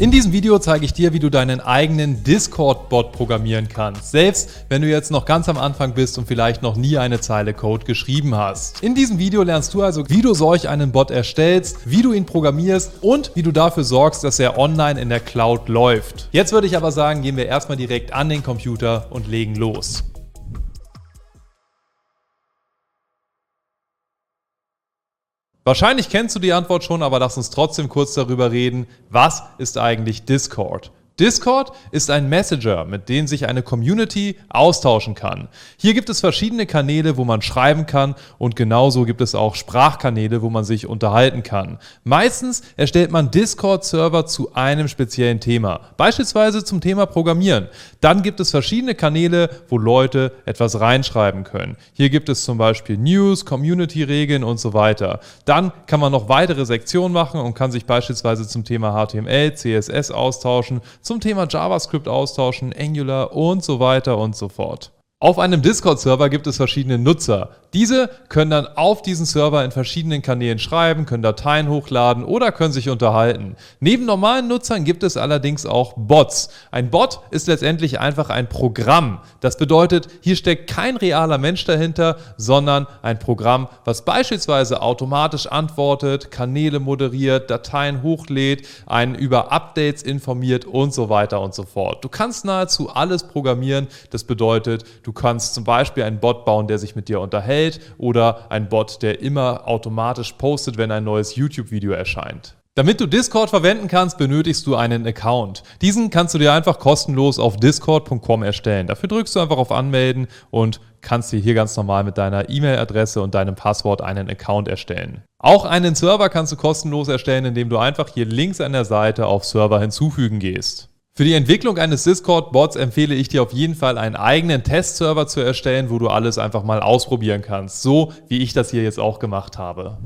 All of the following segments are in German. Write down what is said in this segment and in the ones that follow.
In diesem Video zeige ich dir, wie du deinen eigenen Discord-Bot programmieren kannst, selbst wenn du jetzt noch ganz am Anfang bist und vielleicht noch nie eine Zeile Code geschrieben hast. In diesem Video lernst du also, wie du solch einen Bot erstellst, wie du ihn programmierst und wie du dafür sorgst, dass er online in der Cloud läuft. Jetzt würde ich aber sagen, gehen wir erstmal direkt an den Computer und legen los. Wahrscheinlich kennst du die Antwort schon, aber lass uns trotzdem kurz darüber reden, was ist eigentlich Discord? Discord ist ein Messenger, mit dem sich eine Community austauschen kann. Hier gibt es verschiedene Kanäle, wo man schreiben kann und genauso gibt es auch Sprachkanäle, wo man sich unterhalten kann. Meistens erstellt man Discord-Server zu einem speziellen Thema, beispielsweise zum Thema Programmieren. Dann gibt es verschiedene Kanäle, wo Leute etwas reinschreiben können. Hier gibt es zum Beispiel News, Community-Regeln und so weiter. Dann kann man noch weitere Sektionen machen und kann sich beispielsweise zum Thema HTML, CSS austauschen, zum Thema JavaScript austauschen, Angular und so weiter und so fort. Auf einem Discord-Server gibt es verschiedene Nutzer. Diese können dann auf diesen Server in verschiedenen Kanälen schreiben, können Dateien hochladen oder können sich unterhalten. Neben normalen Nutzern gibt es allerdings auch Bots. Ein Bot ist letztendlich einfach ein Programm. Das bedeutet, hier steckt kein realer Mensch dahinter, sondern ein Programm, was beispielsweise automatisch antwortet, Kanäle moderiert, Dateien hochlädt, einen über Updates informiert und so weiter und so fort. Du kannst nahezu alles programmieren. Das bedeutet, du Du kannst zum Beispiel einen Bot bauen, der sich mit dir unterhält oder einen Bot, der immer automatisch postet, wenn ein neues YouTube-Video erscheint. Damit du Discord verwenden kannst, benötigst du einen Account. Diesen kannst du dir einfach kostenlos auf discord.com erstellen. Dafür drückst du einfach auf Anmelden und kannst dir hier ganz normal mit deiner E-Mail-Adresse und deinem Passwort einen Account erstellen. Auch einen Server kannst du kostenlos erstellen, indem du einfach hier links an der Seite auf Server hinzufügen gehst. Für die Entwicklung eines Discord-Bots empfehle ich dir auf jeden Fall einen eigenen Testserver zu erstellen, wo du alles einfach mal ausprobieren kannst. So wie ich das hier jetzt auch gemacht habe.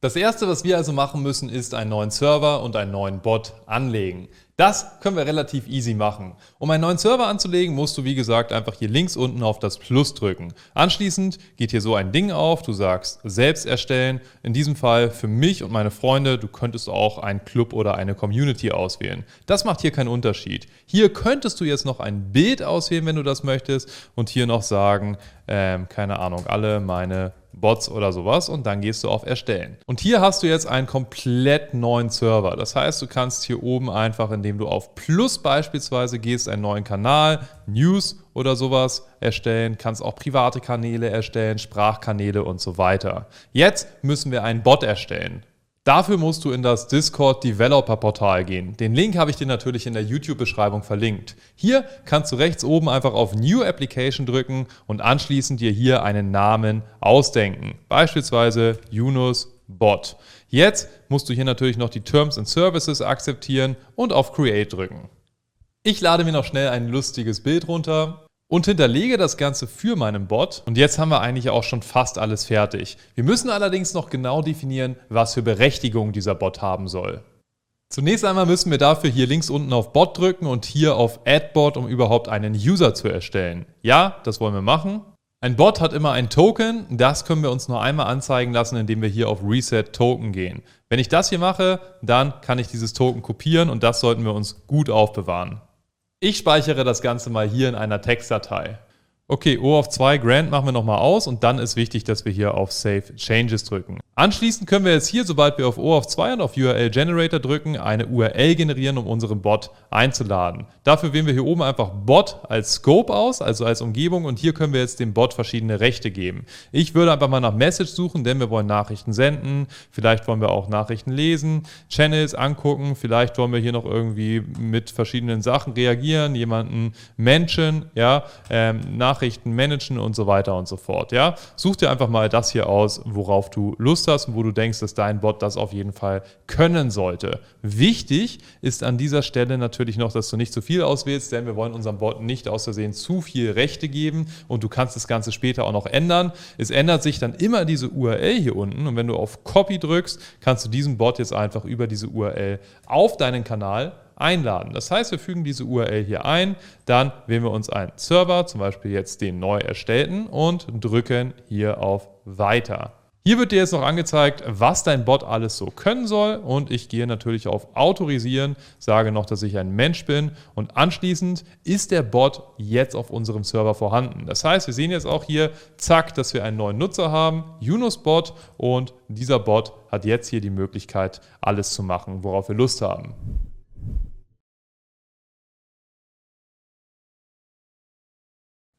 Das erste, was wir also machen müssen, ist einen neuen Server und einen neuen Bot anlegen. Das können wir relativ easy machen. Um einen neuen Server anzulegen, musst du wie gesagt einfach hier links unten auf das Plus drücken. Anschließend geht hier so ein Ding auf, du sagst selbst erstellen. In diesem Fall für mich und meine Freunde, du könntest auch einen Club oder eine Community auswählen. Das macht hier keinen Unterschied. Hier könntest du jetzt noch ein Bild auswählen, wenn du das möchtest und hier noch sagen, ähm, keine Ahnung, alle meine Bots oder sowas und dann gehst du auf Erstellen. Und hier hast du jetzt einen komplett neuen Server. Das heißt, du kannst hier oben einfach, indem du auf Plus beispielsweise gehst, einen neuen Kanal, News oder sowas erstellen, kannst auch private Kanäle erstellen, Sprachkanäle und so weiter. Jetzt müssen wir einen Bot erstellen. Dafür musst du in das Discord Developer Portal gehen. Den Link habe ich dir natürlich in der YouTube-Beschreibung verlinkt. Hier kannst du rechts oben einfach auf New Application drücken und anschließend dir hier einen Namen ausdenken. Beispielsweise Yunus Bot. Jetzt musst du hier natürlich noch die Terms and Services akzeptieren und auf Create drücken. Ich lade mir noch schnell ein lustiges Bild runter und hinterlege das Ganze für meinen Bot. Und jetzt haben wir eigentlich auch schon fast alles fertig. Wir müssen allerdings noch genau definieren, was für Berechtigung dieser Bot haben soll. Zunächst einmal müssen wir dafür hier links unten auf Bot drücken und hier auf Add Bot, um überhaupt einen User zu erstellen. Ja, das wollen wir machen. Ein Bot hat immer ein Token, das können wir uns nur einmal anzeigen lassen, indem wir hier auf Reset Token gehen. Wenn ich das hier mache, dann kann ich dieses Token kopieren und das sollten wir uns gut aufbewahren. Ich speichere das Ganze mal hier in einer Textdatei. Okay, O auf 2 Grant machen wir nochmal aus und dann ist wichtig, dass wir hier auf Save Changes drücken. Anschließend können wir jetzt hier, sobald wir auf O auf 2 und auf URL Generator drücken, eine URL generieren, um unseren Bot einzuladen. Dafür wählen wir hier oben einfach Bot als Scope aus, also als Umgebung und hier können wir jetzt dem Bot verschiedene Rechte geben. Ich würde einfach mal nach Message suchen, denn wir wollen Nachrichten senden, vielleicht wollen wir auch Nachrichten lesen, Channels angucken, vielleicht wollen wir hier noch irgendwie mit verschiedenen Sachen reagieren, jemanden Menschen, ja, ähm, Nachrichten managen und so weiter und so fort, ja. Such dir einfach mal das hier aus, worauf du Lust hast und wo du denkst, dass dein Bot das auf jeden Fall können sollte. Wichtig ist an dieser Stelle natürlich noch, dass du nicht zu viel auswählst, denn wir wollen unserem Bot nicht aus Versehen zu viel Rechte geben und du kannst das Ganze später auch noch ändern. Es ändert sich dann immer diese URL hier unten und wenn du auf Copy drückst, kannst du diesen Bot jetzt einfach über diese URL auf deinen Kanal einladen. Das heißt, wir fügen diese URL hier ein, dann wählen wir uns einen Server, zum Beispiel jetzt den neu erstellten und drücken hier auf Weiter. Hier wird dir jetzt noch angezeigt, was dein Bot alles so können soll und ich gehe natürlich auf Autorisieren, sage noch, dass ich ein Mensch bin und anschließend ist der Bot jetzt auf unserem Server vorhanden. Das heißt, wir sehen jetzt auch hier, zack, dass wir einen neuen Nutzer haben, Yunus-Bot und dieser Bot hat jetzt hier die Möglichkeit, alles zu machen, worauf wir Lust haben.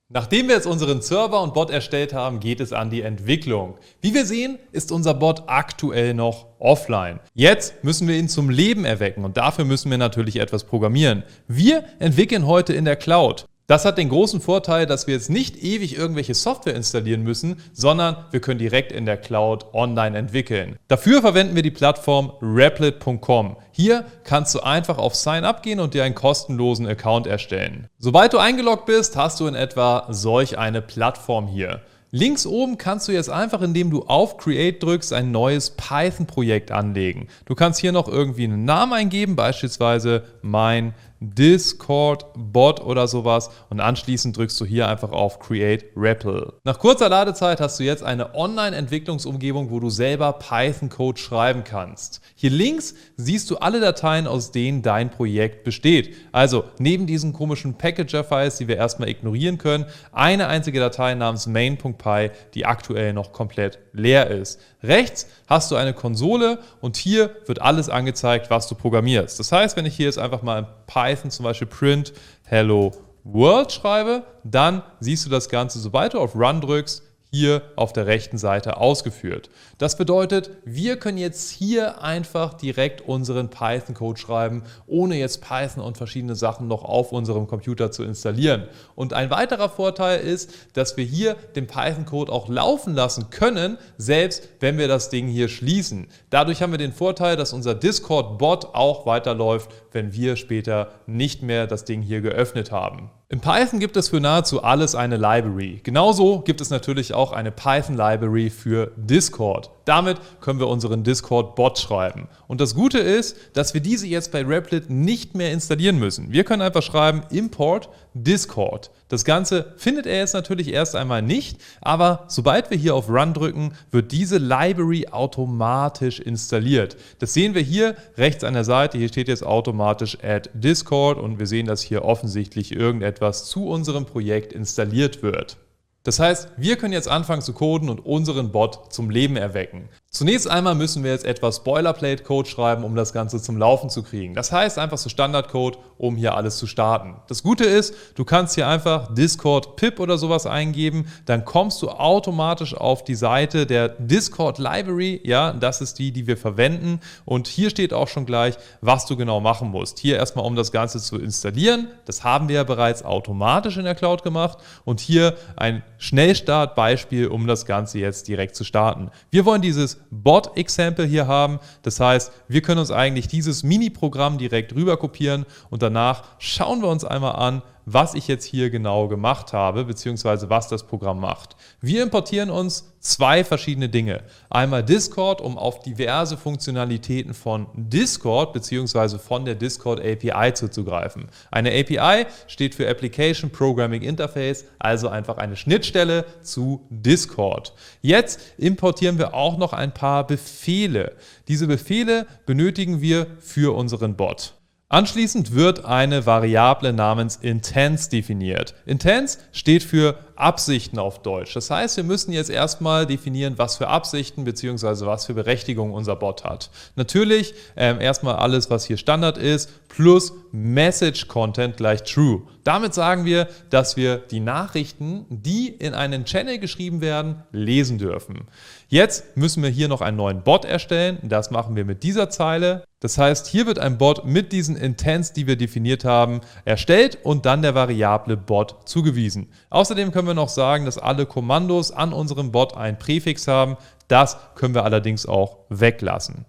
Nachdem wir jetzt unseren Server und Bot erstellt haben, geht es an die Entwicklung. Wie wir sehen, ist unser Bot aktuell noch offline. Jetzt müssen wir ihn zum Leben erwecken und dafür müssen wir natürlich etwas programmieren. Wir entwickeln heute in der Cloud. Das hat den großen Vorteil, dass wir jetzt nicht ewig irgendwelche Software installieren müssen, sondern wir können direkt in der Cloud online entwickeln. Dafür verwenden wir die Plattform Replit.com. Hier kannst du einfach auf Sign Up gehen und dir einen kostenlosen Account erstellen. Sobald du eingeloggt bist, hast du in etwa solch eine Plattform hier. Links oben kannst du jetzt einfach, indem du auf Create drückst, ein neues Python-Projekt anlegen. Du kannst hier noch irgendwie einen Namen eingeben, beispielsweise mein Discord-Bot oder sowas und anschließend drückst du hier einfach auf Create REPL. Nach kurzer Ladezeit hast du jetzt eine Online-Entwicklungsumgebung, wo du selber Python-Code schreiben kannst. Hier links siehst du alle Dateien, aus denen dein Projekt besteht. Also neben diesen komischen Packager-Files, die wir erstmal ignorieren können, eine einzige Datei namens main.py, die aktuell noch komplett leer ist. Rechts hast du eine Konsole und hier wird alles angezeigt, was du programmierst. Das heißt, wenn ich hier jetzt einfach mal in Python zum Beispiel print hello world schreibe, dann siehst du das Ganze, sobald du auf Run drückst, hier auf der rechten Seite ausgeführt. Das bedeutet, wir können jetzt hier einfach direkt unseren Python-Code schreiben, ohne jetzt Python und verschiedene Sachen noch auf unserem Computer zu installieren. Und ein weiterer Vorteil ist, dass wir hier den Python-Code auch laufen lassen können, selbst wenn wir das Ding hier schließen. Dadurch haben wir den Vorteil, dass unser Discord-Bot auch weiterläuft, wenn wir später nicht mehr das Ding hier geöffnet haben. In Python gibt es für nahezu alles eine Library. Genauso gibt es natürlich auch eine Python-Library für Discord. Damit können wir unseren Discord-Bot schreiben. Und das Gute ist, dass wir diese jetzt bei Replit nicht mehr installieren müssen. Wir können einfach schreiben import Discord. Das Ganze findet er jetzt natürlich erst einmal nicht, aber sobald wir hier auf Run drücken, wird diese Library automatisch installiert. Das sehen wir hier rechts an der Seite. Hier steht jetzt automatisch Add Discord und wir sehen, dass hier offensichtlich irgendetwas zu unserem Projekt installiert wird. Das heißt, wir können jetzt anfangen zu coden und unseren Bot zum Leben erwecken. Zunächst einmal müssen wir jetzt etwas Boilerplate-Code schreiben, um das Ganze zum Laufen zu kriegen. Das heißt einfach so Standardcode, um hier alles zu starten. Das Gute ist, du kannst hier einfach Discord pip oder sowas eingeben, dann kommst du automatisch auf die Seite der Discord Library. Ja, das ist die, die wir verwenden. Und hier steht auch schon gleich, was du genau machen musst. Hier erstmal, um das Ganze zu installieren. Das haben wir ja bereits automatisch in der Cloud gemacht. Und hier ein Schnellstart-Beispiel, um das Ganze jetzt direkt zu starten. Wir wollen dieses Bot-Example hier haben. Das heißt, wir können uns eigentlich dieses Mini-Programm direkt rüber kopieren und danach schauen wir uns einmal an, was ich jetzt hier genau gemacht habe, beziehungsweise was das Programm macht. Wir importieren uns zwei verschiedene Dinge. Einmal Discord, um auf diverse Funktionalitäten von Discord beziehungsweise von der Discord API zuzugreifen. Eine API steht für Application Programming Interface, also einfach eine Schnittstelle zu Discord. Jetzt importieren wir auch noch ein paar Befehle. Diese Befehle benötigen wir für unseren Bot. Anschließend wird eine Variable namens Intents definiert. Intents steht für Absichten auf Deutsch. Das heißt, wir müssen jetzt erstmal definieren, was für Absichten bzw. was für Berechtigung unser Bot hat. Natürlich ähm, erstmal alles, was hier Standard ist, plus Message Content gleich True. Damit sagen wir, dass wir die Nachrichten, die in einen Channel geschrieben werden, lesen dürfen. Jetzt müssen wir hier noch einen neuen Bot erstellen. Das machen wir mit dieser Zeile. Das heißt, hier wird ein Bot mit diesen Intents, die wir definiert haben, erstellt und dann der Variable Bot zugewiesen. Außerdem können wir noch sagen, dass alle Kommandos an unserem Bot ein Präfix haben. Das können wir allerdings auch weglassen.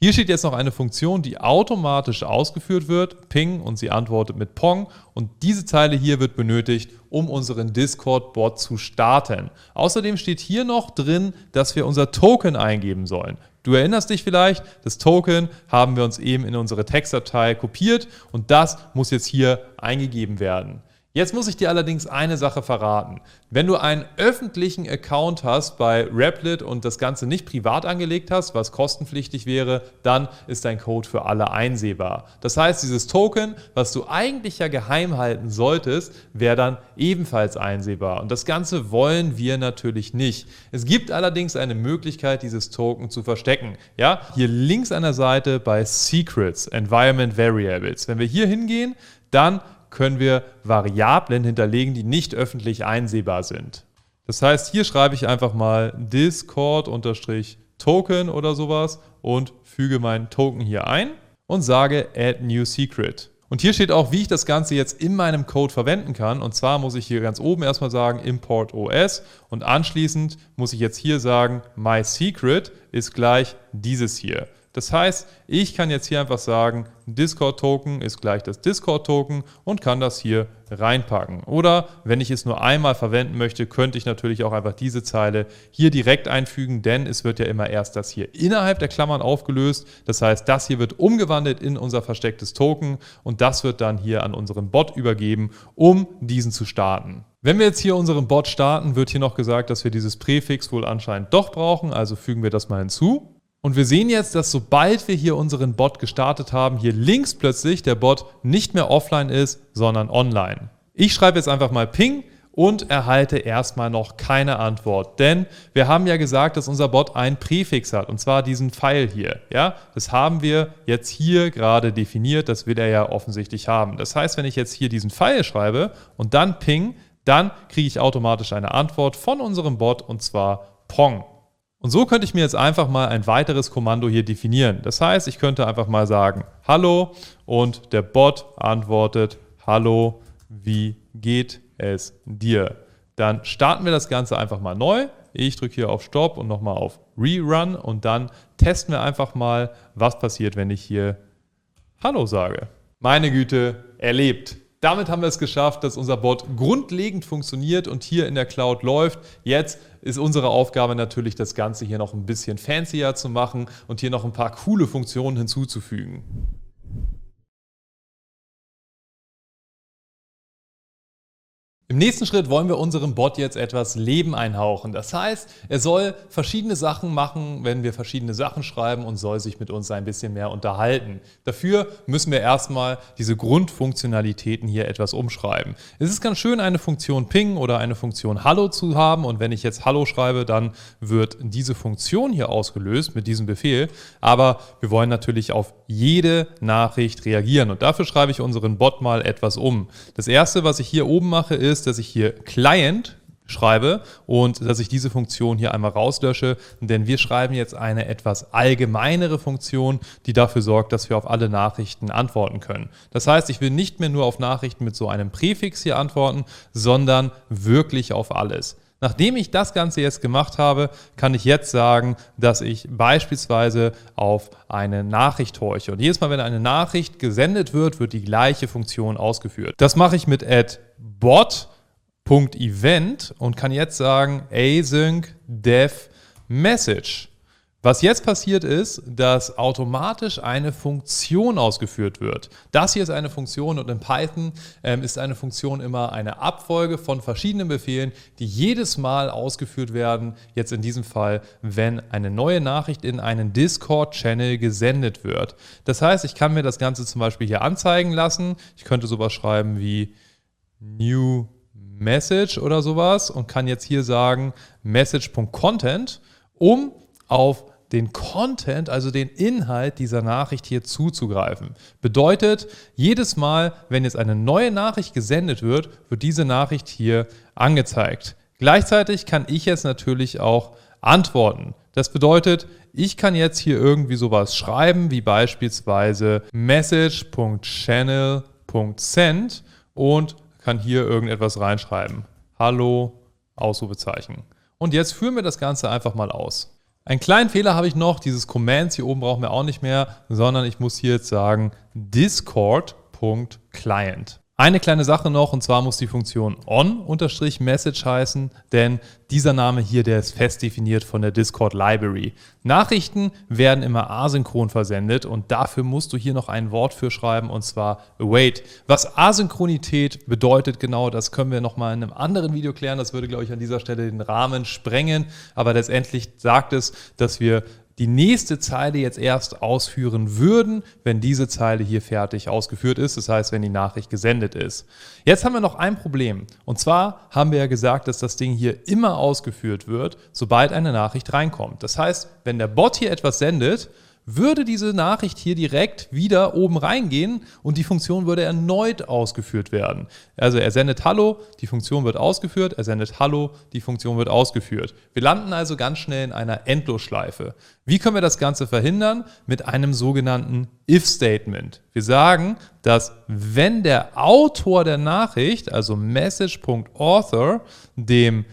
Hier steht jetzt noch eine Funktion, die automatisch ausgeführt wird, ping und sie antwortet mit Pong und diese Zeile hier wird benötigt, um unseren Discord-Bot zu starten. Außerdem steht hier noch drin, dass wir unser Token eingeben sollen. Du erinnerst dich vielleicht, das Token haben wir uns eben in unsere Textdatei kopiert und das muss jetzt hier eingegeben werden. Jetzt muss ich dir allerdings eine Sache verraten. Wenn du einen öffentlichen Account hast bei Replit und das Ganze nicht privat angelegt hast, was kostenpflichtig wäre, dann ist dein Code für alle einsehbar. Das heißt, dieses Token, was du eigentlich ja geheim halten solltest, wäre dann ebenfalls einsehbar. Und das Ganze wollen wir natürlich nicht. Es gibt allerdings eine Möglichkeit, dieses Token zu verstecken. Ja, hier links an der Seite bei Secrets, Environment Variables. Wenn wir hier hingehen, dann können wir Variablen hinterlegen, die nicht öffentlich einsehbar sind. Das heißt, hier schreibe ich einfach mal Discord-Token oder sowas und füge meinen Token hier ein und sage Add New Secret. Und hier steht auch, wie ich das Ganze jetzt in meinem Code verwenden kann. Und zwar muss ich hier ganz oben erstmal sagen Import OS und anschließend muss ich jetzt hier sagen My Secret ist gleich dieses hier. Das heißt, ich kann jetzt hier einfach sagen, Discord-Token ist gleich das Discord-Token und kann das hier reinpacken. Oder wenn ich es nur einmal verwenden möchte, könnte ich natürlich auch einfach diese Zeile hier direkt einfügen, denn es wird ja immer erst das hier innerhalb der Klammern aufgelöst. Das heißt, das hier wird umgewandelt in unser verstecktes Token und das wird dann hier an unseren Bot übergeben, um diesen zu starten. Wenn wir jetzt hier unseren Bot starten, wird hier noch gesagt, dass wir dieses Präfix wohl anscheinend doch brauchen, also fügen wir das mal hinzu. Und wir sehen jetzt, dass sobald wir hier unseren Bot gestartet haben, hier links plötzlich der Bot nicht mehr offline ist, sondern online. Ich schreibe jetzt einfach mal Ping und erhalte erstmal noch keine Antwort, denn wir haben ja gesagt, dass unser Bot einen Präfix hat und zwar diesen Pfeil hier. Ja, das haben wir jetzt hier gerade definiert, das will er ja offensichtlich haben. Das heißt, wenn ich jetzt hier diesen Pfeil schreibe und dann Ping, dann kriege ich automatisch eine Antwort von unserem Bot und zwar Pong. Und so könnte ich mir jetzt einfach mal ein weiteres Kommando hier definieren. Das heißt, ich könnte einfach mal sagen, hallo und der Bot antwortet, hallo, wie geht es dir? Dann starten wir das Ganze einfach mal neu. Ich drücke hier auf Stop und nochmal auf Rerun und dann testen wir einfach mal, was passiert, wenn ich hier Hallo sage. Meine Güte, erlebt. Damit haben wir es geschafft, dass unser Bot grundlegend funktioniert und hier in der Cloud läuft. Jetzt ist unsere Aufgabe natürlich, das Ganze hier noch ein bisschen fancier zu machen und hier noch ein paar coole Funktionen hinzuzufügen. Im nächsten Schritt wollen wir unserem Bot jetzt etwas Leben einhauchen. Das heißt, er soll verschiedene Sachen machen, wenn wir verschiedene Sachen schreiben und soll sich mit uns ein bisschen mehr unterhalten. Dafür müssen wir erstmal diese Grundfunktionalitäten hier etwas umschreiben. Es ist ganz schön, eine Funktion Ping oder eine Funktion Hallo zu haben und wenn ich jetzt Hallo schreibe, dann wird diese Funktion hier ausgelöst mit diesem Befehl. Aber wir wollen natürlich auf jede Nachricht reagieren und dafür schreibe ich unseren Bot mal etwas um. Das erste, was ich hier oben mache, ist, ist, dass ich hier Client schreibe und dass ich diese Funktion hier einmal rauslösche, denn wir schreiben jetzt eine etwas allgemeinere Funktion, die dafür sorgt, dass wir auf alle Nachrichten antworten können. Das heißt, ich will nicht mehr nur auf Nachrichten mit so einem Präfix hier antworten, sondern wirklich auf alles. Nachdem ich das Ganze jetzt gemacht habe, kann ich jetzt sagen, dass ich beispielsweise auf eine Nachricht horche. Und jedes Mal, wenn eine Nachricht gesendet wird, wird die gleiche Funktion ausgeführt. Das mache ich mit add bot.event und kann jetzt sagen async dev message. Was jetzt passiert ist, dass automatisch eine Funktion ausgeführt wird. Das hier ist eine Funktion und in Python ähm, ist eine Funktion immer eine Abfolge von verschiedenen Befehlen, die jedes Mal ausgeführt werden. Jetzt in diesem Fall, wenn eine neue Nachricht in einen Discord-Channel gesendet wird. Das heißt, ich kann mir das Ganze zum Beispiel hier anzeigen lassen. Ich könnte sowas schreiben wie New Message oder sowas und kann jetzt hier sagen Message.content, um auf den Content, also den Inhalt dieser Nachricht hier zuzugreifen. Bedeutet, jedes Mal, wenn jetzt eine neue Nachricht gesendet wird, wird diese Nachricht hier angezeigt. Gleichzeitig kann ich jetzt natürlich auch antworten. Das bedeutet, ich kann jetzt hier irgendwie sowas schreiben, wie beispielsweise message.channel.send und kann hier irgendetwas reinschreiben. Hallo, Ausrufezeichen. Und jetzt führen wir das Ganze einfach mal aus. Einen kleinen Fehler habe ich noch, dieses Commands hier oben brauchen wir auch nicht mehr, sondern ich muss hier jetzt sagen discord.client. Eine kleine Sache noch, und zwar muss die Funktion on-message heißen, denn dieser Name hier, der ist fest definiert von der Discord Library. Nachrichten werden immer asynchron versendet und dafür musst du hier noch ein Wort für schreiben, und zwar await. Was Asynchronität bedeutet genau, das können wir nochmal in einem anderen Video klären. Das würde, glaube ich, an dieser Stelle den Rahmen sprengen, aber letztendlich sagt es, dass wir die nächste Zeile jetzt erst ausführen würden, wenn diese Zeile hier fertig ausgeführt ist, das heißt, wenn die Nachricht gesendet ist. Jetzt haben wir noch ein Problem. Und zwar haben wir ja gesagt, dass das Ding hier immer ausgeführt wird, sobald eine Nachricht reinkommt. Das heißt, wenn der Bot hier etwas sendet, würde diese Nachricht hier direkt wieder oben reingehen und die Funktion würde erneut ausgeführt werden. Also er sendet Hallo, die Funktion wird ausgeführt, er sendet Hallo, die Funktion wird ausgeführt. Wir landen also ganz schnell in einer Endlosschleife. Wie können wir das Ganze verhindern? Mit einem sogenannten If-Statement. Wir sagen, dass wenn der Autor der Nachricht, also message.author, dem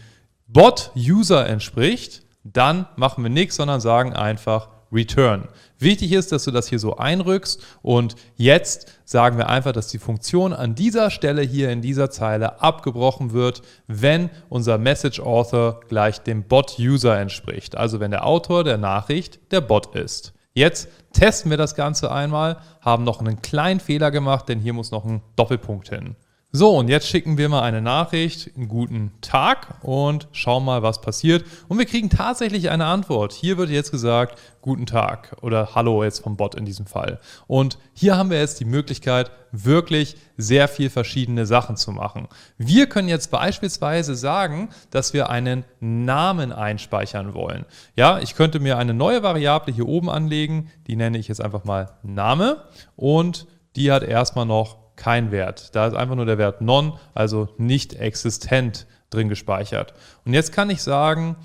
Bot-User entspricht, dann machen wir nichts, sondern sagen einfach return. Wichtig ist, dass du das hier so einrückst und jetzt sagen wir einfach, dass die Funktion an dieser Stelle hier in dieser Zeile abgebrochen wird, wenn unser Message Author gleich dem Bot User entspricht. Also wenn der Autor der Nachricht der Bot ist. Jetzt testen wir das Ganze einmal, haben noch einen kleinen Fehler gemacht, denn hier muss noch ein Doppelpunkt hin. So, und jetzt schicken wir mal eine Nachricht, einen guten Tag und schauen mal, was passiert. Und wir kriegen tatsächlich eine Antwort. Hier wird jetzt gesagt, guten Tag oder Hallo jetzt vom Bot in diesem Fall. Und hier haben wir jetzt die Möglichkeit, wirklich sehr viel verschiedene Sachen zu machen. Wir können jetzt beispielsweise sagen, dass wir einen Namen einspeichern wollen. Ja, ich könnte mir eine neue Variable hier oben anlegen, die nenne ich jetzt einfach mal Name und die hat erstmal noch kein Wert. Da ist einfach nur der Wert non, also nicht existent drin gespeichert. Und jetzt kann ich sagen,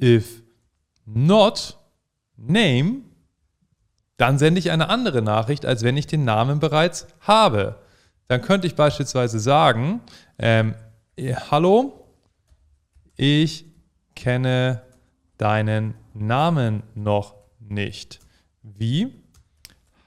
if not name, dann sende ich eine andere Nachricht, als wenn ich den Namen bereits habe. Dann könnte ich beispielsweise sagen, ähm, eh, hallo, ich kenne deinen Namen noch nicht. Wie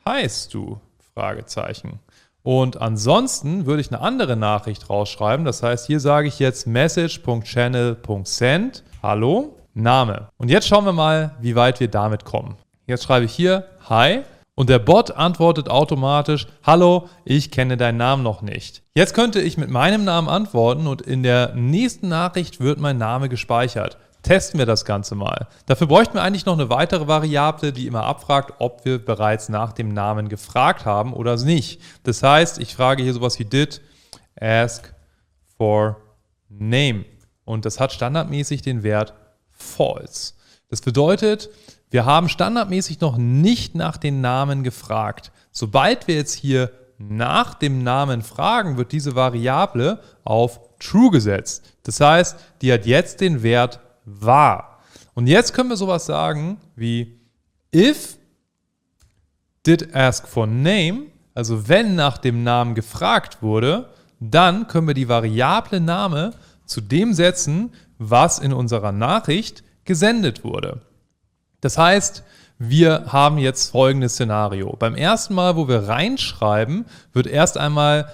heißt du? Fragezeichen. Und ansonsten würde ich eine andere Nachricht rausschreiben. Das heißt, hier sage ich jetzt message.channel.send. Hallo, Name. Und jetzt schauen wir mal, wie weit wir damit kommen. Jetzt schreibe ich hier Hi und der Bot antwortet automatisch, Hallo, ich kenne deinen Namen noch nicht. Jetzt könnte ich mit meinem Namen antworten und in der nächsten Nachricht wird mein Name gespeichert testen wir das Ganze mal. Dafür bräuchten wir eigentlich noch eine weitere Variable, die immer abfragt, ob wir bereits nach dem Namen gefragt haben oder nicht. Das heißt, ich frage hier sowas wie did ask for name. Und das hat standardmäßig den Wert false. Das bedeutet, wir haben standardmäßig noch nicht nach den Namen gefragt. Sobald wir jetzt hier nach dem Namen fragen, wird diese Variable auf true gesetzt. Das heißt, die hat jetzt den Wert wahr. Und jetzt können wir sowas sagen wie if did ask for name, also wenn nach dem Namen gefragt wurde, dann können wir die Variable Name zu dem setzen, was in unserer Nachricht gesendet wurde. Das heißt, wir haben jetzt folgendes Szenario. Beim ersten Mal, wo wir reinschreiben, wird erst einmal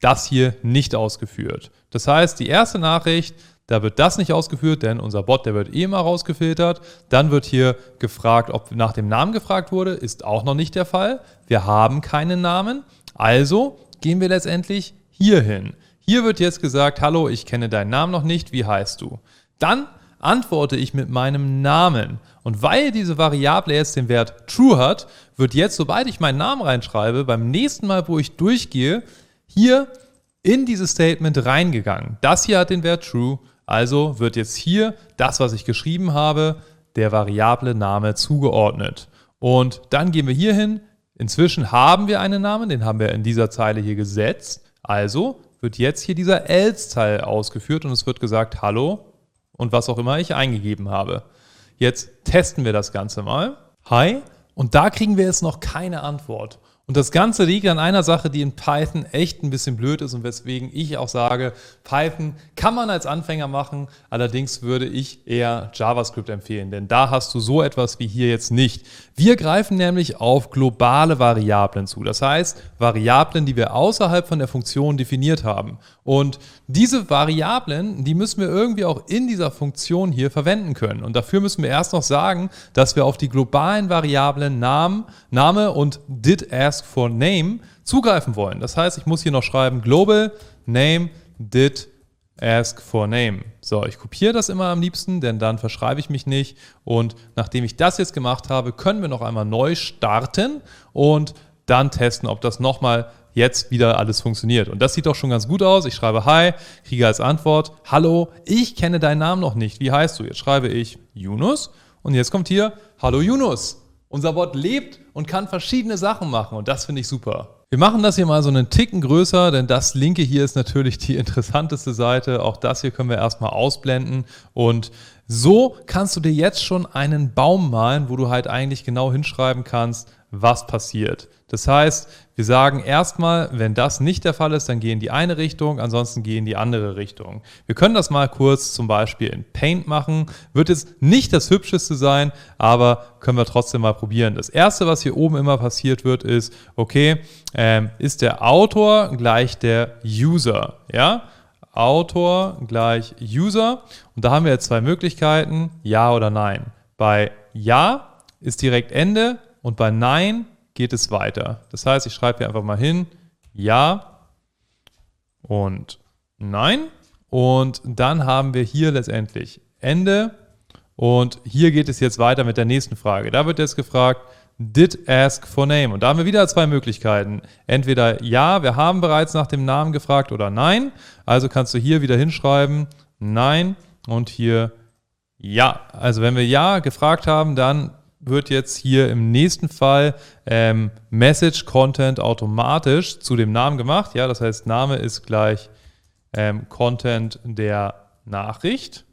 das hier nicht ausgeführt. Das heißt, die erste Nachricht da wird das nicht ausgeführt, denn unser Bot, der wird eh immer rausgefiltert. Dann wird hier gefragt, ob nach dem Namen gefragt wurde. Ist auch noch nicht der Fall. Wir haben keinen Namen. Also gehen wir letztendlich hier hin. Hier wird jetzt gesagt, hallo, ich kenne deinen Namen noch nicht, wie heißt du? Dann antworte ich mit meinem Namen. Und weil diese Variable jetzt den Wert true hat, wird jetzt, sobald ich meinen Namen reinschreibe, beim nächsten Mal, wo ich durchgehe, hier in dieses Statement reingegangen. Das hier hat den Wert true also wird jetzt hier das, was ich geschrieben habe, der Variable Name zugeordnet. Und dann gehen wir hier hin. Inzwischen haben wir einen Namen, den haben wir in dieser Zeile hier gesetzt. Also wird jetzt hier dieser else-Teil ausgeführt und es wird gesagt, hallo und was auch immer ich eingegeben habe. Jetzt testen wir das Ganze mal. Hi. Und da kriegen wir jetzt noch keine Antwort. Und das Ganze liegt an einer Sache, die in Python echt ein bisschen blöd ist und weswegen ich auch sage, Python kann man als Anfänger machen, allerdings würde ich eher JavaScript empfehlen, denn da hast du so etwas wie hier jetzt nicht. Wir greifen nämlich auf globale Variablen zu, das heißt Variablen, die wir außerhalb von der Funktion definiert haben. Und diese Variablen, die müssen wir irgendwie auch in dieser Funktion hier verwenden können. Und dafür müssen wir erst noch sagen, dass wir auf die globalen Variablen Namen, Name und did ask for name zugreifen wollen. Das heißt, ich muss hier noch schreiben global name did ask for name. So, ich kopiere das immer am liebsten, denn dann verschreibe ich mich nicht. Und nachdem ich das jetzt gemacht habe, können wir noch einmal neu starten und dann testen, ob das nochmal jetzt wieder alles funktioniert. Und das sieht doch schon ganz gut aus. Ich schreibe Hi, kriege als Antwort Hallo, ich kenne deinen Namen noch nicht. Wie heißt du? Jetzt schreibe ich Yunus und jetzt kommt hier Hallo Yunus. Unser Bot lebt und kann verschiedene Sachen machen und das finde ich super. Wir machen das hier mal so einen Ticken größer, denn das linke hier ist natürlich die interessanteste Seite. Auch das hier können wir erstmal ausblenden und so kannst du dir jetzt schon einen Baum malen, wo du halt eigentlich genau hinschreiben kannst, was passiert. Das heißt, wir sagen erstmal, wenn das nicht der Fall ist, dann gehen die eine Richtung, ansonsten gehen die andere Richtung. Wir können das mal kurz zum Beispiel in Paint machen. Wird jetzt nicht das hübscheste sein, aber können wir trotzdem mal probieren. Das erste, was hier oben immer passiert wird, ist, okay, ähm, ist der Autor gleich der User? Ja? Autor gleich User. Und da haben wir jetzt zwei Möglichkeiten, Ja oder Nein. Bei Ja ist direkt Ende und bei Nein geht es weiter. Das heißt, ich schreibe hier einfach mal hin, ja und nein. Und dann haben wir hier letztendlich Ende. Und hier geht es jetzt weiter mit der nächsten Frage. Da wird jetzt gefragt, did ask for name. Und da haben wir wieder zwei Möglichkeiten. Entweder ja, wir haben bereits nach dem Namen gefragt oder nein. Also kannst du hier wieder hinschreiben, nein und hier ja. Also wenn wir ja gefragt haben, dann wird jetzt hier im nächsten Fall ähm, Message Content automatisch zu dem Namen gemacht. Ja, das heißt, Name ist gleich ähm, Content der Nachricht,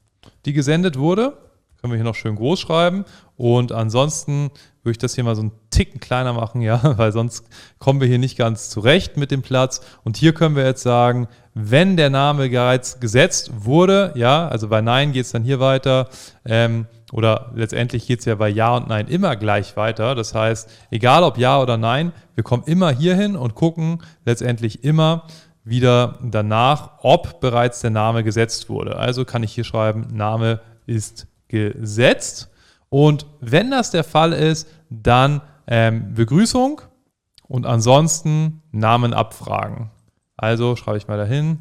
die gesendet wurde. Können wir hier noch schön groß schreiben. Und ansonsten würde ich das hier mal so einen Ticken kleiner machen, ja, weil sonst kommen wir hier nicht ganz zurecht mit dem Platz. Und hier können wir jetzt sagen, wenn der Name bereits gesetzt wurde, ja, also bei Nein geht es dann hier weiter, ähm, oder letztendlich geht es ja bei Ja und Nein immer gleich weiter. Das heißt, egal ob Ja oder Nein, wir kommen immer hier hin und gucken letztendlich immer wieder danach, ob bereits der Name gesetzt wurde. Also kann ich hier schreiben, Name ist gesetzt. Und wenn das der Fall ist, dann ähm, Begrüßung und ansonsten Namen abfragen. Also schreibe ich mal dahin,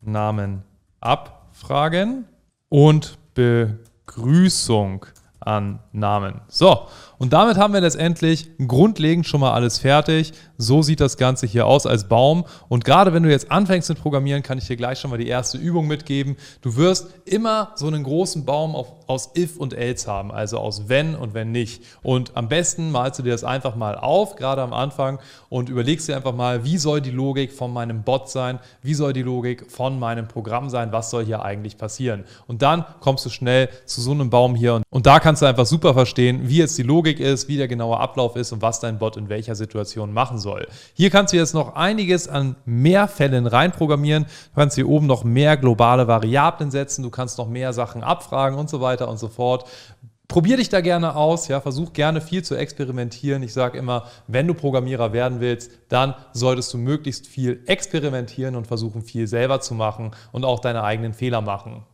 Namen abfragen und Begrüßung. Begrüßung an Namen. So, und damit haben wir letztendlich grundlegend schon mal alles fertig. So sieht das Ganze hier aus als Baum. Und gerade wenn du jetzt anfängst mit Programmieren, kann ich dir gleich schon mal die erste Übung mitgeben. Du wirst immer so einen großen Baum auf, aus if und else haben, also aus wenn und wenn nicht. Und am besten malst du dir das einfach mal auf, gerade am Anfang, und überlegst dir einfach mal, wie soll die Logik von meinem Bot sein, wie soll die Logik von meinem Programm sein, was soll hier eigentlich passieren. Und dann kommst du schnell zu so einem Baum hier. Und da kannst du einfach super verstehen, wie jetzt die Logik ist, wie der genaue Ablauf ist und was dein Bot in welcher Situation machen soll. Hier kannst du jetzt noch einiges an mehr Fällen reinprogrammieren. Du kannst hier oben noch mehr globale Variablen setzen, du kannst noch mehr Sachen abfragen und so weiter und so fort. Probier dich da gerne aus, ja, versuch gerne viel zu experimentieren. Ich sage immer, wenn du Programmierer werden willst, dann solltest du möglichst viel experimentieren und versuchen, viel selber zu machen und auch deine eigenen Fehler machen.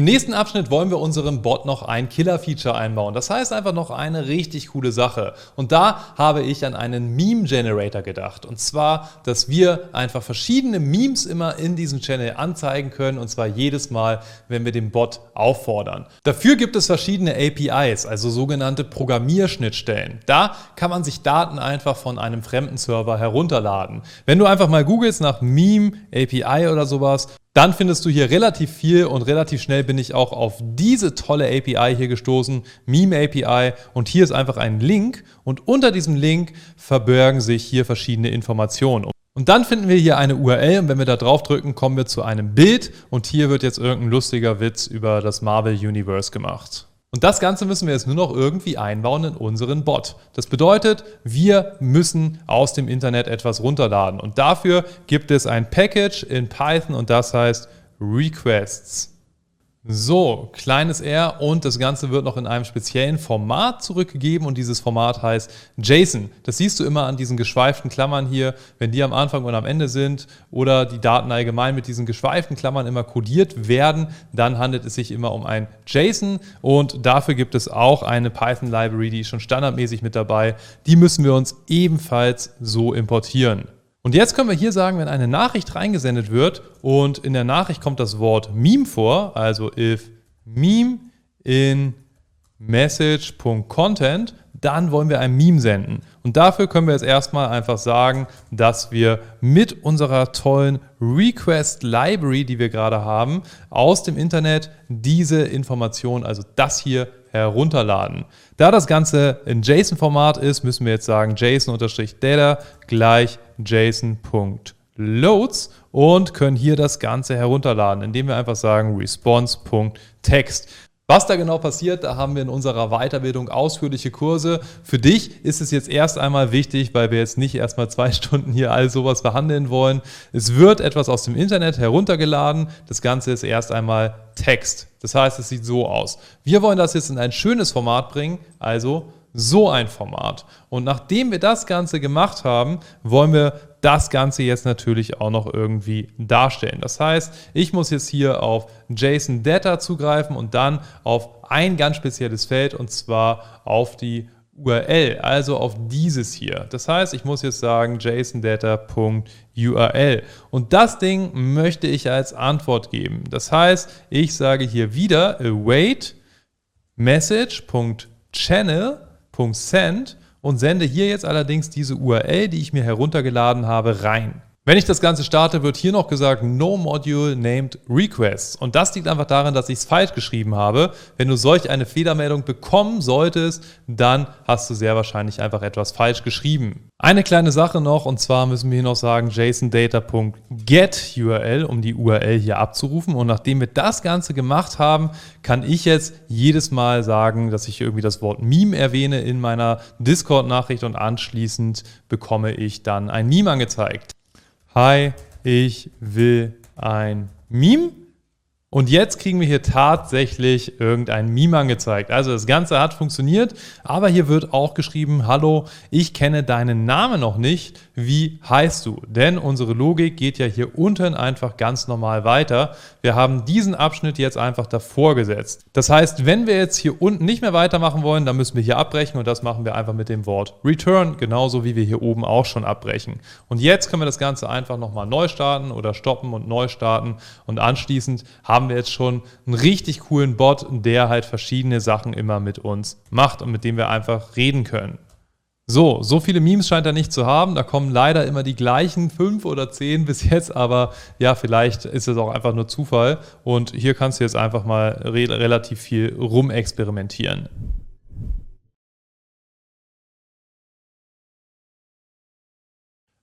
Im nächsten Abschnitt wollen wir unserem Bot noch ein Killer-Feature einbauen. Das heißt einfach noch eine richtig coole Sache. Und da habe ich an einen Meme-Generator gedacht. Und zwar, dass wir einfach verschiedene Memes immer in diesem Channel anzeigen können. Und zwar jedes Mal, wenn wir den Bot auffordern. Dafür gibt es verschiedene APIs, also sogenannte Programmierschnittstellen. Da kann man sich Daten einfach von einem fremden Server herunterladen. Wenn du einfach mal googelst nach Meme, API oder sowas, dann findest du hier relativ viel und relativ schnell bin ich auch auf diese tolle API hier gestoßen, Meme API und hier ist einfach ein Link und unter diesem Link verbergen sich hier verschiedene Informationen. Und dann finden wir hier eine URL und wenn wir da drauf drücken, kommen wir zu einem Bild und hier wird jetzt irgendein lustiger Witz über das Marvel Universe gemacht. Und das Ganze müssen wir jetzt nur noch irgendwie einbauen in unseren Bot. Das bedeutet, wir müssen aus dem Internet etwas runterladen. Und dafür gibt es ein Package in Python und das heißt Requests. So, kleines r und das Ganze wird noch in einem speziellen Format zurückgegeben und dieses Format heißt JSON. Das siehst du immer an diesen geschweiften Klammern hier, wenn die am Anfang und am Ende sind oder die Daten allgemein mit diesen geschweiften Klammern immer kodiert werden, dann handelt es sich immer um ein JSON und dafür gibt es auch eine Python Library, die ist schon standardmäßig mit dabei. Die müssen wir uns ebenfalls so importieren. Und jetzt können wir hier sagen, wenn eine Nachricht reingesendet wird und in der Nachricht kommt das Wort Meme vor, also if Meme in message.content, dann wollen wir ein Meme senden. Und dafür können wir jetzt erstmal einfach sagen, dass wir mit unserer tollen Request Library, die wir gerade haben, aus dem Internet diese Information, also das hier, herunterladen. Da das Ganze in JSON-Format ist, müssen wir jetzt sagen JSON-Data gleich JSON.loads und können hier das Ganze herunterladen, indem wir einfach sagen response.text. Was da genau passiert, da haben wir in unserer Weiterbildung ausführliche Kurse. Für dich ist es jetzt erst einmal wichtig, weil wir jetzt nicht erstmal zwei Stunden hier all sowas behandeln wollen. Es wird etwas aus dem Internet heruntergeladen. Das Ganze ist erst einmal Text. Das heißt, es sieht so aus. Wir wollen das jetzt in ein schönes Format bringen, also so ein Format. Und nachdem wir das Ganze gemacht haben, wollen wir das Ganze jetzt natürlich auch noch irgendwie darstellen. Das heißt, ich muss jetzt hier auf JSON Data zugreifen und dann auf ein ganz spezielles Feld und zwar auf die URL, also auf dieses hier. Das heißt, ich muss jetzt sagen jsondata.url und das Ding möchte ich als Antwort geben. Das heißt, ich sage hier wieder await message.channel Send und sende hier jetzt allerdings diese URL, die ich mir heruntergeladen habe, rein. Wenn ich das Ganze starte, wird hier noch gesagt No Module named Requests. Und das liegt einfach daran, dass ich es falsch geschrieben habe. Wenn du solch eine Fehlermeldung bekommen solltest, dann hast du sehr wahrscheinlich einfach etwas falsch geschrieben. Eine kleine Sache noch, und zwar müssen wir hier noch sagen JSON-Data.get-URL, um die URL hier abzurufen. Und nachdem wir das Ganze gemacht haben, kann ich jetzt jedes Mal sagen, dass ich irgendwie das Wort Meme erwähne in meiner Discord-Nachricht und anschließend bekomme ich dann ein Meme angezeigt. Hi, ich will ein Meme. Und jetzt kriegen wir hier tatsächlich irgendein Meme angezeigt. Also das Ganze hat funktioniert, aber hier wird auch geschrieben, hallo, ich kenne deinen Namen noch nicht, wie heißt du? Denn unsere Logik geht ja hier unten einfach ganz normal weiter. Wir haben diesen Abschnitt jetzt einfach davor gesetzt. Das heißt, wenn wir jetzt hier unten nicht mehr weitermachen wollen, dann müssen wir hier abbrechen und das machen wir einfach mit dem Wort return, genauso wie wir hier oben auch schon abbrechen. Und jetzt können wir das Ganze einfach nochmal neu starten oder stoppen und neu starten und anschließend haben haben wir jetzt schon einen richtig coolen Bot, der halt verschiedene Sachen immer mit uns macht und mit dem wir einfach reden können. So, so viele Memes scheint er nicht zu haben. Da kommen leider immer die gleichen fünf oder zehn bis jetzt, aber ja, vielleicht ist es auch einfach nur Zufall. Und hier kannst du jetzt einfach mal re relativ viel rumexperimentieren.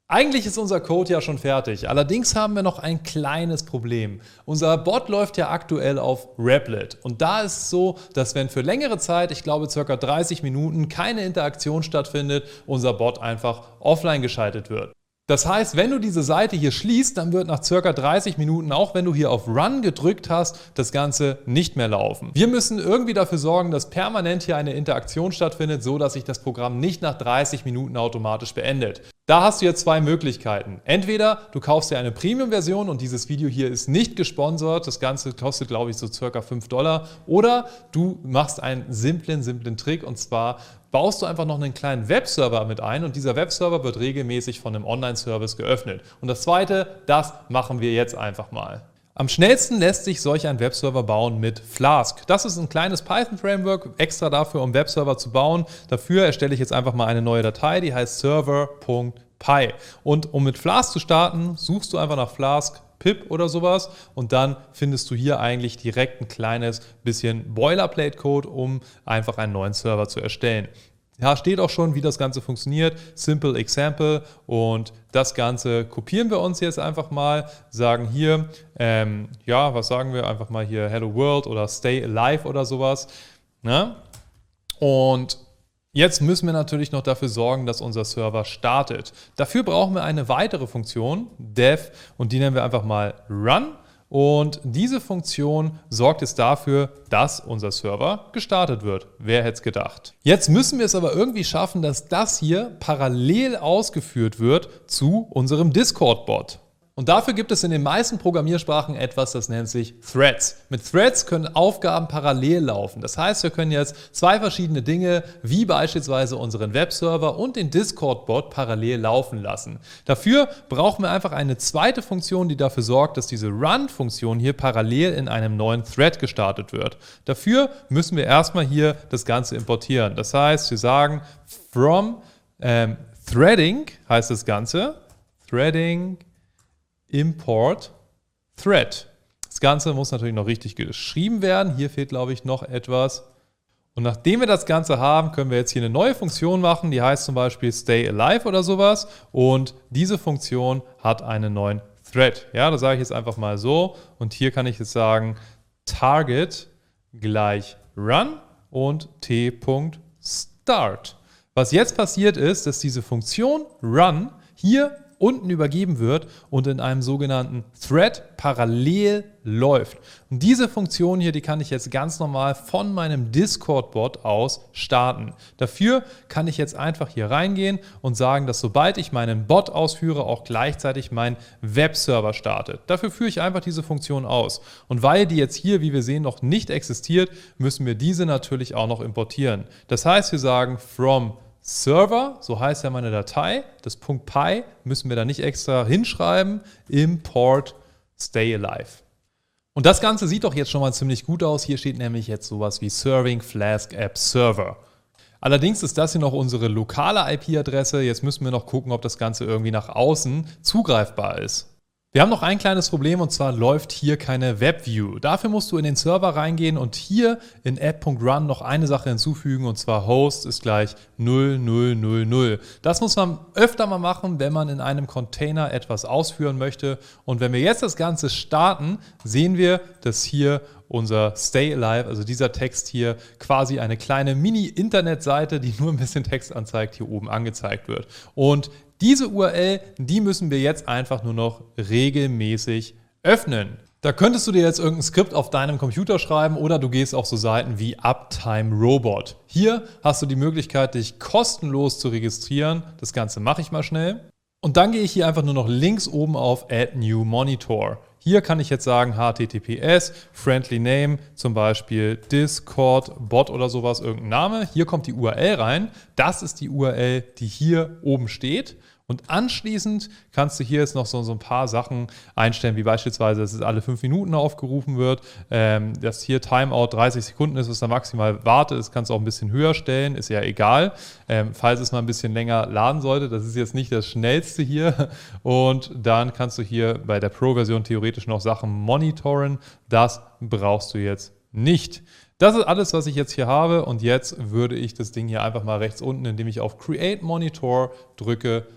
Eigentlich ist unser Code ja schon fertig, allerdings haben wir noch ein kleines Problem. Unser Bot läuft ja aktuell auf Replit und da ist es so, dass wenn für längere Zeit, ich glaube ca. 30 Minuten, keine Interaktion stattfindet, unser Bot einfach offline geschaltet wird. Das heißt, wenn du diese Seite hier schließt, dann wird nach circa 30 Minuten, auch wenn du hier auf Run gedrückt hast, das Ganze nicht mehr laufen. Wir müssen irgendwie dafür sorgen, dass permanent hier eine Interaktion stattfindet, so dass sich das Programm nicht nach 30 Minuten automatisch beendet. Da hast du jetzt zwei Möglichkeiten. Entweder du kaufst dir eine Premium-Version und dieses Video hier ist nicht gesponsert, das Ganze kostet glaube ich so circa 5 Dollar, oder du machst einen simplen, simplen Trick und zwar baust du einfach noch einen kleinen Webserver mit ein und dieser Webserver wird regelmäßig von einem Online-Service geöffnet. Und das zweite, das machen wir jetzt einfach mal. Am schnellsten lässt sich solch ein Webserver bauen mit Flask. Das ist ein kleines Python-Framework, extra dafür, um Webserver zu bauen. Dafür erstelle ich jetzt einfach mal eine neue Datei, die heißt server.py. Und um mit Flask zu starten, suchst du einfach nach Flask pip oder sowas und dann findest du hier eigentlich direkt ein kleines bisschen Boilerplate-Code, um einfach einen neuen Server zu erstellen. Da steht auch schon, wie das Ganze funktioniert. Simple Example. Und das Ganze kopieren wir uns jetzt einfach mal. Sagen hier, ähm, ja, was sagen wir? Einfach mal hier Hello World oder Stay Alive oder sowas. Ne? Und Jetzt müssen wir natürlich noch dafür sorgen, dass unser Server startet. Dafür brauchen wir eine weitere Funktion, dev, und die nennen wir einfach mal run. Und diese Funktion sorgt jetzt dafür, dass unser Server gestartet wird. Wer hätte es gedacht? Jetzt müssen wir es aber irgendwie schaffen, dass das hier parallel ausgeführt wird zu unserem Discord-Bot. Und dafür gibt es in den meisten Programmiersprachen etwas, das nennt sich Threads. Mit Threads können Aufgaben parallel laufen. Das heißt, wir können jetzt zwei verschiedene Dinge, wie beispielsweise unseren Webserver und den Discord-Bot parallel laufen lassen. Dafür brauchen wir einfach eine zweite Funktion, die dafür sorgt, dass diese Run-Funktion hier parallel in einem neuen Thread gestartet wird. Dafür müssen wir erstmal hier das Ganze importieren. Das heißt, wir sagen from ähm, threading heißt das Ganze. Threading import thread. Das Ganze muss natürlich noch richtig geschrieben werden. Hier fehlt, glaube ich, noch etwas. Und nachdem wir das Ganze haben, können wir jetzt hier eine neue Funktion machen, die heißt zum Beispiel stay alive oder sowas. Und diese Funktion hat einen neuen Thread. Ja, das sage ich jetzt einfach mal so. Und hier kann ich jetzt sagen target gleich run und t.start. Was jetzt passiert ist, dass diese Funktion run hier unten übergeben wird und in einem sogenannten Thread parallel läuft. Und diese Funktion hier, die kann ich jetzt ganz normal von meinem Discord-Bot aus starten. Dafür kann ich jetzt einfach hier reingehen und sagen, dass sobald ich meinen Bot ausführe, auch gleichzeitig mein Webserver startet. Dafür führe ich einfach diese Funktion aus. Und weil die jetzt hier, wie wir sehen, noch nicht existiert, müssen wir diese natürlich auch noch importieren. Das heißt, wir sagen from Server, so heißt ja meine Datei, das .py müssen wir da nicht extra hinschreiben, import stay alive. Und das Ganze sieht doch jetzt schon mal ziemlich gut aus. Hier steht nämlich jetzt sowas wie Serving Flask App Server. Allerdings ist das hier noch unsere lokale IP-Adresse. Jetzt müssen wir noch gucken, ob das Ganze irgendwie nach außen zugreifbar ist. Wir haben noch ein kleines Problem und zwar läuft hier keine WebView. Dafür musst du in den Server reingehen und hier in app.run noch eine Sache hinzufügen und zwar Host ist gleich 0000. Das muss man öfter mal machen, wenn man in einem Container etwas ausführen möchte. Und wenn wir jetzt das Ganze starten, sehen wir, dass hier unser Stay Alive, also dieser Text hier, quasi eine kleine Mini-Internetseite, die nur ein bisschen Text anzeigt, hier oben angezeigt wird. Und diese URL, die müssen wir jetzt einfach nur noch regelmäßig öffnen. Da könntest du dir jetzt irgendein Skript auf deinem Computer schreiben oder du gehst auf so Seiten wie Uptime Robot. Hier hast du die Möglichkeit, dich kostenlos zu registrieren. Das Ganze mache ich mal schnell. Und dann gehe ich hier einfach nur noch links oben auf Add New Monitor. Hier kann ich jetzt sagen HTTPS, Friendly Name, zum Beispiel Discord, Bot oder sowas, irgendein Name. Hier kommt die URL rein. Das ist die URL, die hier oben steht. Und anschließend kannst du hier jetzt noch so, so ein paar Sachen einstellen, wie beispielsweise, dass es alle fünf Minuten aufgerufen wird, ähm, dass hier Timeout 30 Sekunden ist, was da maximal wartet. Das kannst du auch ein bisschen höher stellen, ist ja egal. Ähm, falls es mal ein bisschen länger laden sollte, das ist jetzt nicht das schnellste hier. Und dann kannst du hier bei der Pro-Version theoretisch noch Sachen monitoren. Das brauchst du jetzt nicht. Das ist alles, was ich jetzt hier habe und jetzt würde ich das Ding hier einfach mal rechts unten, indem ich auf Create Monitor drücke,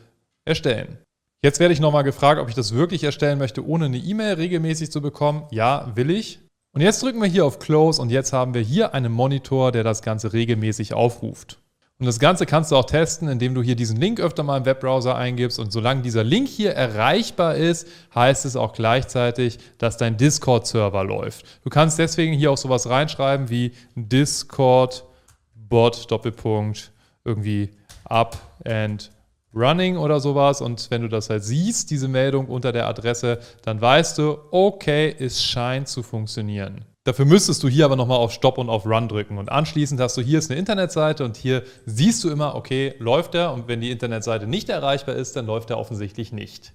erstellen. Jetzt werde ich nochmal gefragt, ob ich das wirklich erstellen möchte, ohne eine E-Mail regelmäßig zu bekommen. Ja, will ich. Und jetzt drücken wir hier auf Close und jetzt haben wir hier einen Monitor, der das Ganze regelmäßig aufruft. Und das Ganze kannst du auch testen, indem du hier diesen Link öfter mal im Webbrowser eingibst. Und solange dieser Link hier erreichbar ist, heißt es auch gleichzeitig, dass dein Discord-Server läuft. Du kannst deswegen hier auch sowas reinschreiben wie Discord Bot Doppelpunkt irgendwie up and Running oder sowas und wenn du das halt siehst, diese Meldung unter der Adresse, dann weißt du, okay, es scheint zu funktionieren. Dafür müsstest du hier aber nochmal auf Stop und auf Run drücken und anschließend hast du hier ist eine Internetseite und hier siehst du immer, okay, läuft er und wenn die Internetseite nicht erreichbar ist, dann läuft er offensichtlich nicht.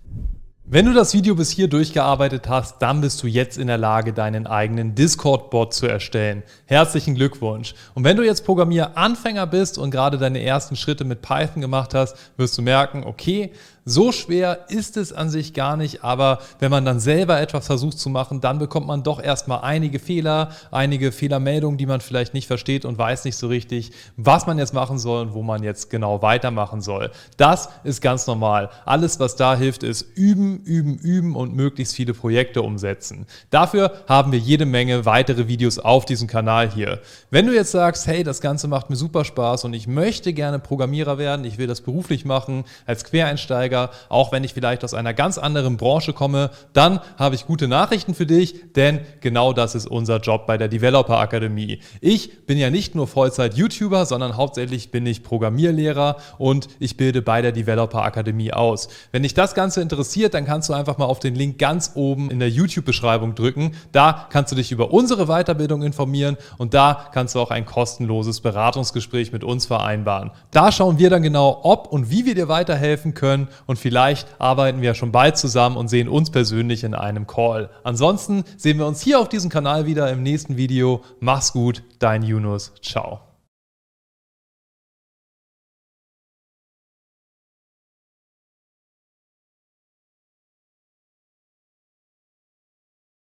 Wenn du das Video bis hier durchgearbeitet hast, dann bist du jetzt in der Lage, deinen eigenen Discord-Bot zu erstellen. Herzlichen Glückwunsch. Und wenn du jetzt Programmieranfänger bist und gerade deine ersten Schritte mit Python gemacht hast, wirst du merken, okay, So schwer ist es an sich gar nicht, aber wenn man dann selber etwas versucht zu machen, dann bekommt man doch erstmal einige Fehler, einige Fehlermeldungen, die man vielleicht nicht versteht und weiß nicht so richtig, was man jetzt machen soll und wo man jetzt genau weitermachen soll. Das ist ganz normal. Alles, was da hilft, ist üben, üben, üben und möglichst viele Projekte umsetzen. Dafür haben wir jede Menge weitere Videos auf diesem Kanal hier. Wenn du jetzt sagst, hey, das Ganze macht mir super Spaß und ich möchte gerne Programmierer werden, ich will das beruflich machen als Quereinsteiger, auch wenn ich vielleicht aus einer ganz anderen Branche komme, dann habe ich gute Nachrichten für dich, denn genau das ist unser Job bei der Developer Akademie. Ich bin ja nicht nur Vollzeit-YouTuber, sondern hauptsächlich bin ich Programmierlehrer und ich bilde bei der Developer Akademie aus. Wenn dich das Ganze interessiert, dann kannst du einfach mal auf den Link ganz oben in der YouTube-Beschreibung drücken. Da kannst du dich über unsere Weiterbildung informieren und da kannst du auch ein kostenloses Beratungsgespräch mit uns vereinbaren. Da schauen wir dann genau, ob und wie wir dir weiterhelfen können und vielleicht arbeiten wir schon bald zusammen und sehen uns persönlich in einem Call. Ansonsten sehen wir uns hier auf diesem Kanal wieder im nächsten Video. Mach's gut, dein Yunus. Ciao.